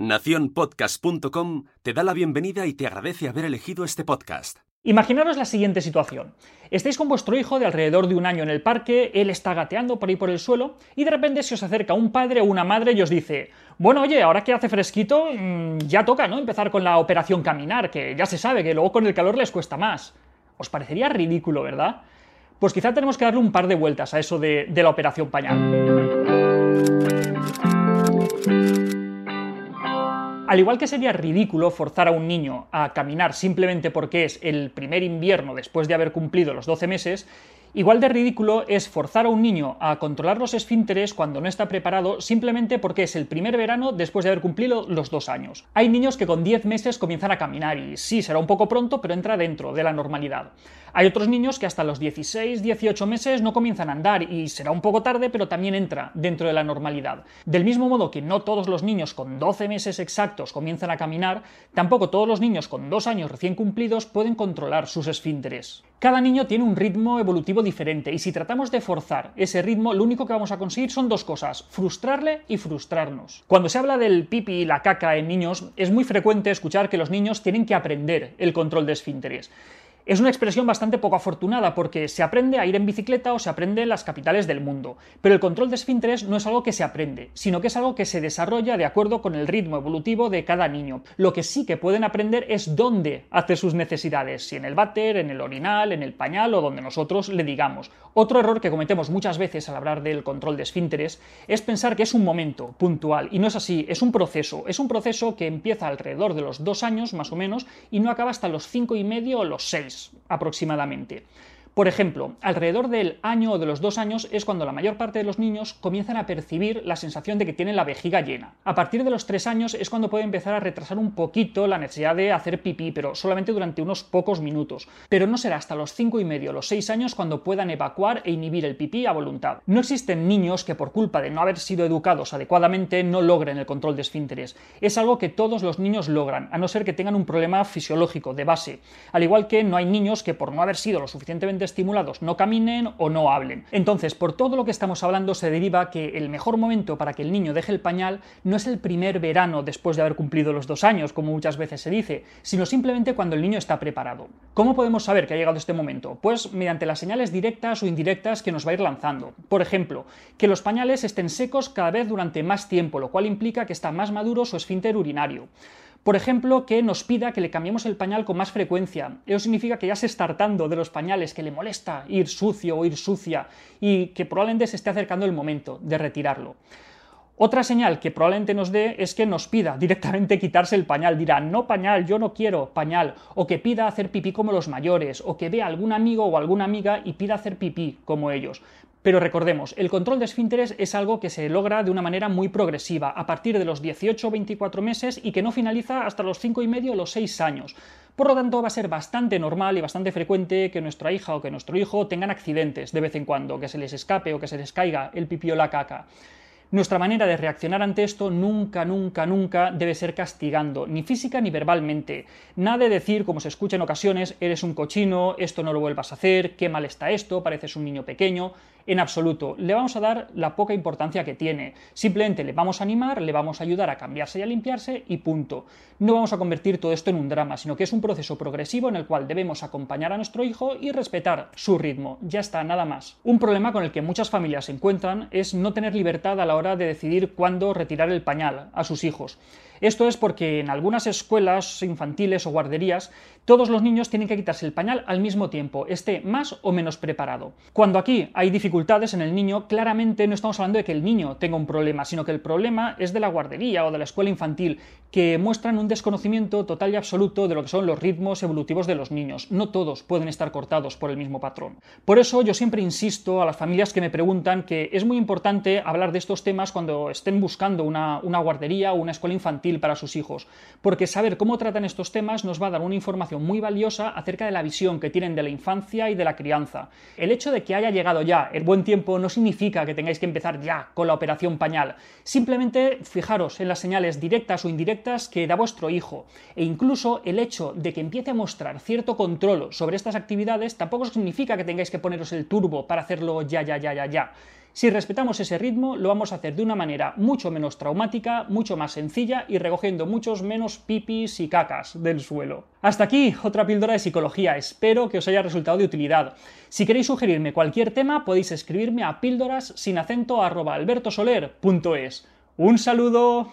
Naciónpodcast.com te da la bienvenida y te agradece haber elegido este podcast. Imaginaros la siguiente situación. Estáis con vuestro hijo de alrededor de un año en el parque, él está gateando por ahí por el suelo y de repente se os acerca un padre o una madre y os dice, bueno, oye, ahora que hace fresquito, mm, ya toca, ¿no? Empezar con la operación caminar, que ya se sabe que luego con el calor les cuesta más. Os parecería ridículo, ¿verdad? Pues quizá tenemos que darle un par de vueltas a eso de, de la operación pañal. Al igual que sería ridículo forzar a un niño a caminar simplemente porque es el primer invierno después de haber cumplido los 12 meses, Igual de ridículo es forzar a un niño a controlar los esfínteres cuando no está preparado simplemente porque es el primer verano después de haber cumplido los dos años. Hay niños que con 10 meses comienzan a caminar y sí, será un poco pronto, pero entra dentro de la normalidad. Hay otros niños que hasta los 16, 18 meses no comienzan a andar y será un poco tarde, pero también entra dentro de la normalidad. Del mismo modo que no todos los niños con 12 meses exactos comienzan a caminar, tampoco todos los niños con dos años recién cumplidos pueden controlar sus esfínteres. Cada niño tiene un ritmo evolutivo diferente y si tratamos de forzar ese ritmo, lo único que vamos a conseguir son dos cosas, frustrarle y frustrarnos. Cuando se habla del pipi y la caca en niños, es muy frecuente escuchar que los niños tienen que aprender el control de esfínteres. Es una expresión bastante poco afortunada porque se aprende a ir en bicicleta o se aprende en las capitales del mundo, pero el control de esfínteres no es algo que se aprende, sino que es algo que se desarrolla de acuerdo con el ritmo evolutivo de cada niño. Lo que sí que pueden aprender es dónde hacer sus necesidades, si en el váter, en el orinal, en el pañal o donde nosotros le digamos. Otro error que cometemos muchas veces al hablar del control de esfínteres es pensar que es un momento puntual, y no es así, es un proceso, es un proceso que empieza alrededor de los dos años más o menos y no acaba hasta los cinco y medio o los seis aproximadamente. Por ejemplo, alrededor del año o de los dos años es cuando la mayor parte de los niños comienzan a percibir la sensación de que tienen la vejiga llena. A partir de los tres años es cuando puede empezar a retrasar un poquito la necesidad de hacer pipí, pero solamente durante unos pocos minutos. Pero no será hasta los cinco y medio o los seis años cuando puedan evacuar e inhibir el pipí a voluntad. No existen niños que por culpa de no haber sido educados adecuadamente no logren el control de esfínteres. Es algo que todos los niños logran, a no ser que tengan un problema fisiológico de base. Al igual que no hay niños que por no haber sido lo suficientemente estimulados no caminen o no hablen. Entonces, por todo lo que estamos hablando se deriva que el mejor momento para que el niño deje el pañal no es el primer verano después de haber cumplido los dos años, como muchas veces se dice, sino simplemente cuando el niño está preparado. ¿Cómo podemos saber que ha llegado este momento? Pues mediante las señales directas o indirectas que nos va a ir lanzando. Por ejemplo, que los pañales estén secos cada vez durante más tiempo, lo cual implica que está más maduro su esfínter urinario. Por ejemplo, que nos pida que le cambiemos el pañal con más frecuencia. Eso significa que ya se está hartando de los pañales, que le molesta ir sucio o ir sucia y que probablemente se esté acercando el momento de retirarlo. Otra señal que probablemente nos dé es que nos pida directamente quitarse el pañal. Dirá, no pañal, yo no quiero pañal. O que pida hacer pipí como los mayores. O que vea algún amigo o alguna amiga y pida hacer pipí como ellos. Pero recordemos, el control de esfínteres es algo que se logra de una manera muy progresiva, a partir de los 18 o 24 meses y que no finaliza hasta los 5 y medio o los 6 años. Por lo tanto, va a ser bastante normal y bastante frecuente que nuestra hija o que nuestro hijo tengan accidentes de vez en cuando, que se les escape o que se les caiga el pipí o la caca. Nuestra manera de reaccionar ante esto nunca, nunca, nunca debe ser castigando, ni física ni verbalmente. Nada de decir, como se escucha en ocasiones, eres un cochino, esto no lo vuelvas a hacer, qué mal está esto, pareces un niño pequeño. En absoluto, le vamos a dar la poca importancia que tiene. Simplemente le vamos a animar, le vamos a ayudar a cambiarse y a limpiarse y punto. No vamos a convertir todo esto en un drama, sino que es un proceso progresivo en el cual debemos acompañar a nuestro hijo y respetar su ritmo. Ya está, nada más. Un problema con el que muchas familias se encuentran es no tener libertad a la hora de decidir cuándo retirar el pañal a sus hijos. Esto es porque en algunas escuelas infantiles o guarderías todos los niños tienen que quitarse el pañal al mismo tiempo, esté más o menos preparado. Cuando aquí hay dificultades en el niño, claramente no estamos hablando de que el niño tenga un problema, sino que el problema es de la guardería o de la escuela infantil, que muestran un desconocimiento total y absoluto de lo que son los ritmos evolutivos de los niños. No todos pueden estar cortados por el mismo patrón. Por eso yo siempre insisto a las familias que me preguntan que es muy importante hablar de estos temas cuando estén buscando una, una guardería o una escuela infantil para sus hijos, porque saber cómo tratan estos temas nos va a dar una información muy valiosa acerca de la visión que tienen de la infancia y de la crianza. El hecho de que haya llegado ya el buen tiempo no significa que tengáis que empezar ya con la operación pañal, simplemente fijaros en las señales directas o indirectas que da vuestro hijo, e incluso el hecho de que empiece a mostrar cierto control sobre estas actividades tampoco significa que tengáis que poneros el turbo para hacerlo ya, ya, ya, ya, ya. Si respetamos ese ritmo, lo vamos a hacer de una manera mucho menos traumática, mucho más sencilla y recogiendo muchos menos pipis y cacas del suelo. Hasta aquí otra píldora de psicología, espero que os haya resultado de utilidad. Si queréis sugerirme cualquier tema, podéis escribirme a píldoras sin acento ¡Un saludo!